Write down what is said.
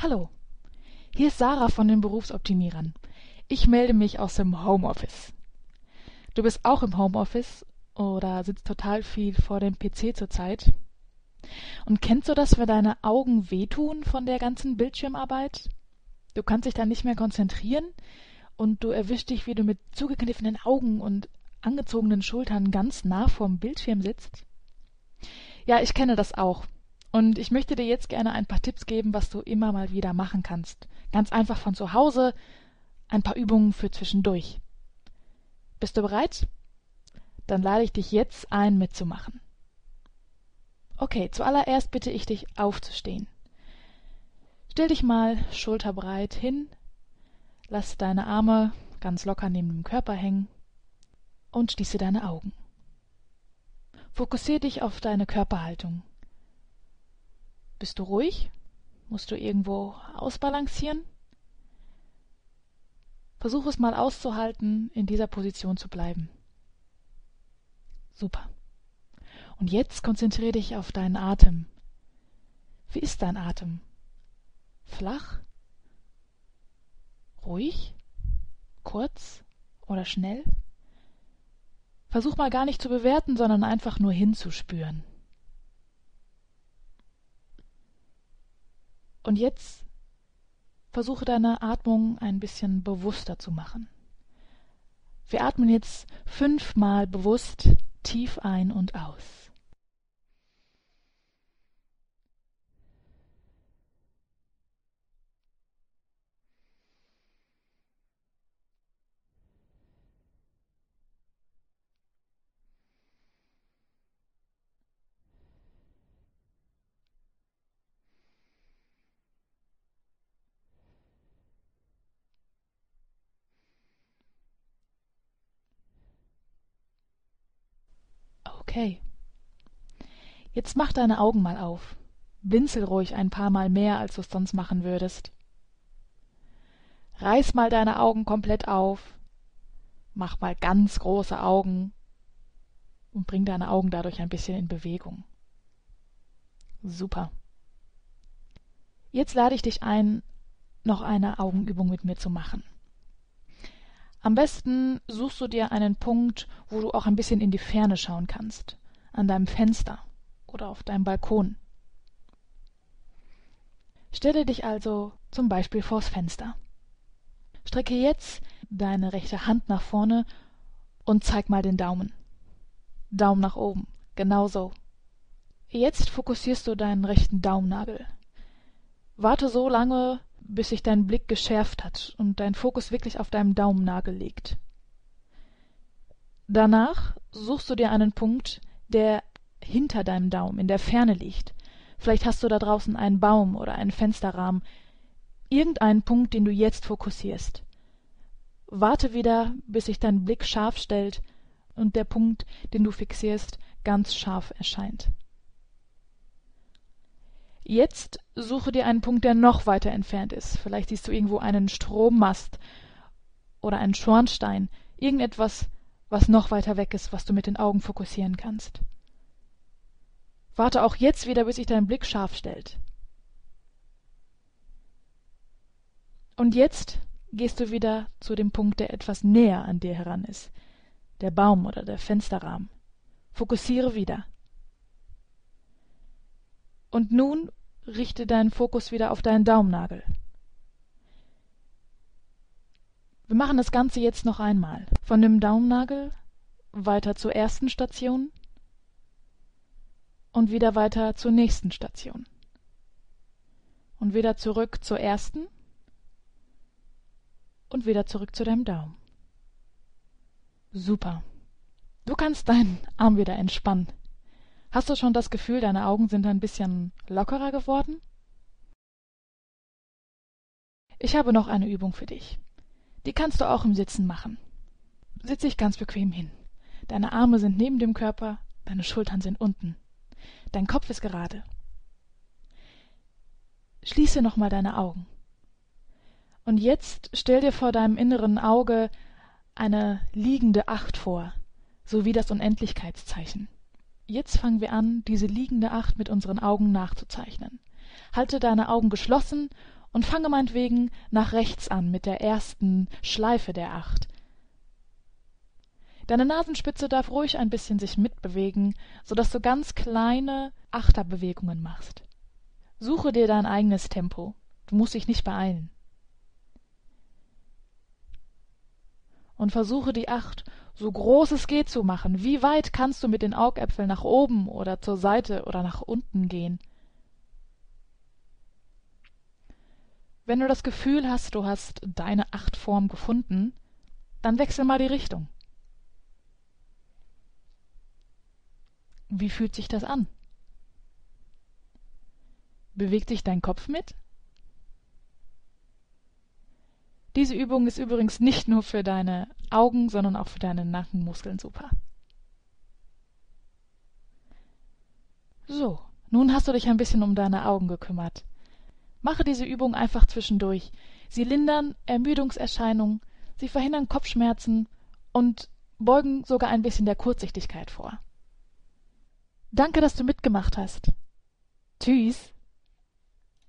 Hallo, hier ist Sarah von den Berufsoptimierern. Ich melde mich aus dem Homeoffice. Du bist auch im Homeoffice oder sitzt total viel vor dem PC zurzeit? Und kennst du das, wenn deine Augen wehtun von der ganzen Bildschirmarbeit? Du kannst dich dann nicht mehr konzentrieren und du erwischst dich, wie du mit zugekniffenen Augen und angezogenen Schultern ganz nah vorm Bildschirm sitzt? Ja, ich kenne das auch. Und ich möchte dir jetzt gerne ein paar Tipps geben, was du immer mal wieder machen kannst. Ganz einfach von zu Hause, ein paar Übungen für zwischendurch. Bist du bereit? Dann lade ich dich jetzt ein, mitzumachen. Okay, zuallererst bitte ich dich aufzustehen. Stell dich mal schulterbreit hin, lass deine Arme ganz locker neben dem Körper hängen und schließe deine Augen. Fokussiere dich auf deine Körperhaltung. Bist du ruhig? Musst du irgendwo ausbalancieren? Versuch es mal auszuhalten, in dieser Position zu bleiben. Super. Und jetzt konzentriere dich auf deinen Atem. Wie ist dein Atem? Flach? Ruhig? Kurz oder schnell? Versuch mal gar nicht zu bewerten, sondern einfach nur hinzuspüren. Und jetzt versuche deine Atmung ein bisschen bewusster zu machen. Wir atmen jetzt fünfmal bewusst tief ein und aus. Okay. Jetzt mach deine Augen mal auf. Blinzel ruhig ein paar Mal mehr, als du es sonst machen würdest. Reiß mal deine Augen komplett auf. Mach mal ganz große Augen und bring deine Augen dadurch ein bisschen in Bewegung. Super. Jetzt lade ich dich ein, noch eine Augenübung mit mir zu machen. Am besten suchst du dir einen Punkt, wo du auch ein bisschen in die Ferne schauen kannst, an deinem Fenster oder auf deinem Balkon. Stelle dich also zum Beispiel vors Fenster. Strecke jetzt deine rechte Hand nach vorne und zeig mal den Daumen. Daumen nach oben, genau so. Jetzt fokussierst du deinen rechten Daumennagel. Warte so lange, bis sich dein Blick geschärft hat und dein Fokus wirklich auf deinem Daumennagel liegt. Danach suchst du dir einen Punkt, der hinter deinem Daumen in der Ferne liegt. Vielleicht hast du da draußen einen Baum oder einen Fensterrahmen, irgendeinen Punkt, den du jetzt fokussierst. Warte wieder, bis sich dein Blick scharf stellt und der Punkt, den du fixierst, ganz scharf erscheint. Jetzt suche dir einen Punkt, der noch weiter entfernt ist. Vielleicht siehst du irgendwo einen Strommast oder einen Schornstein, irgendetwas, was noch weiter weg ist, was du mit den Augen fokussieren kannst. Warte auch jetzt wieder, bis sich dein Blick scharf stellt. Und jetzt gehst du wieder zu dem Punkt, der etwas näher an dir heran ist, der Baum oder der Fensterrahmen. Fokussiere wieder. Und nun richte deinen Fokus wieder auf deinen Daumennagel. Wir machen das Ganze jetzt noch einmal. Von dem Daumennagel weiter zur ersten Station und wieder weiter zur nächsten Station. Und wieder zurück zur ersten und wieder zurück zu deinem Daumen. Super. Du kannst deinen Arm wieder entspannen. Hast du schon das Gefühl, deine Augen sind ein bisschen lockerer geworden? Ich habe noch eine Übung für dich. Die kannst du auch im Sitzen machen. Sitz dich ganz bequem hin. Deine Arme sind neben dem Körper, deine Schultern sind unten. Dein Kopf ist gerade. Schließe nochmal deine Augen. Und jetzt stell dir vor deinem inneren Auge eine liegende Acht vor, so wie das Unendlichkeitszeichen. Jetzt fangen wir an, diese liegende Acht mit unseren Augen nachzuzeichnen. Halte deine Augen geschlossen und fange meinetwegen nach rechts an mit der ersten Schleife der acht. Deine Nasenspitze darf ruhig ein bisschen sich mitbewegen, so dass du ganz kleine Achterbewegungen machst. Suche dir dein eigenes Tempo. Du musst dich nicht beeilen. Und versuche die acht so groß es geht zu machen. Wie weit kannst du mit den Augäpfeln nach oben oder zur Seite oder nach unten gehen? Wenn du das Gefühl hast, du hast deine Achtform gefunden, dann wechsel mal die Richtung. Wie fühlt sich das an? Bewegt sich dein Kopf mit? Diese Übung ist übrigens nicht nur für deine Augen, sondern auch für deine Nackenmuskeln super. So, nun hast du dich ein bisschen um deine Augen gekümmert. Mache diese Übung einfach zwischendurch. Sie lindern Ermüdungserscheinungen, sie verhindern Kopfschmerzen und beugen sogar ein bisschen der Kurzsichtigkeit vor. Danke, dass du mitgemacht hast. Tschüss.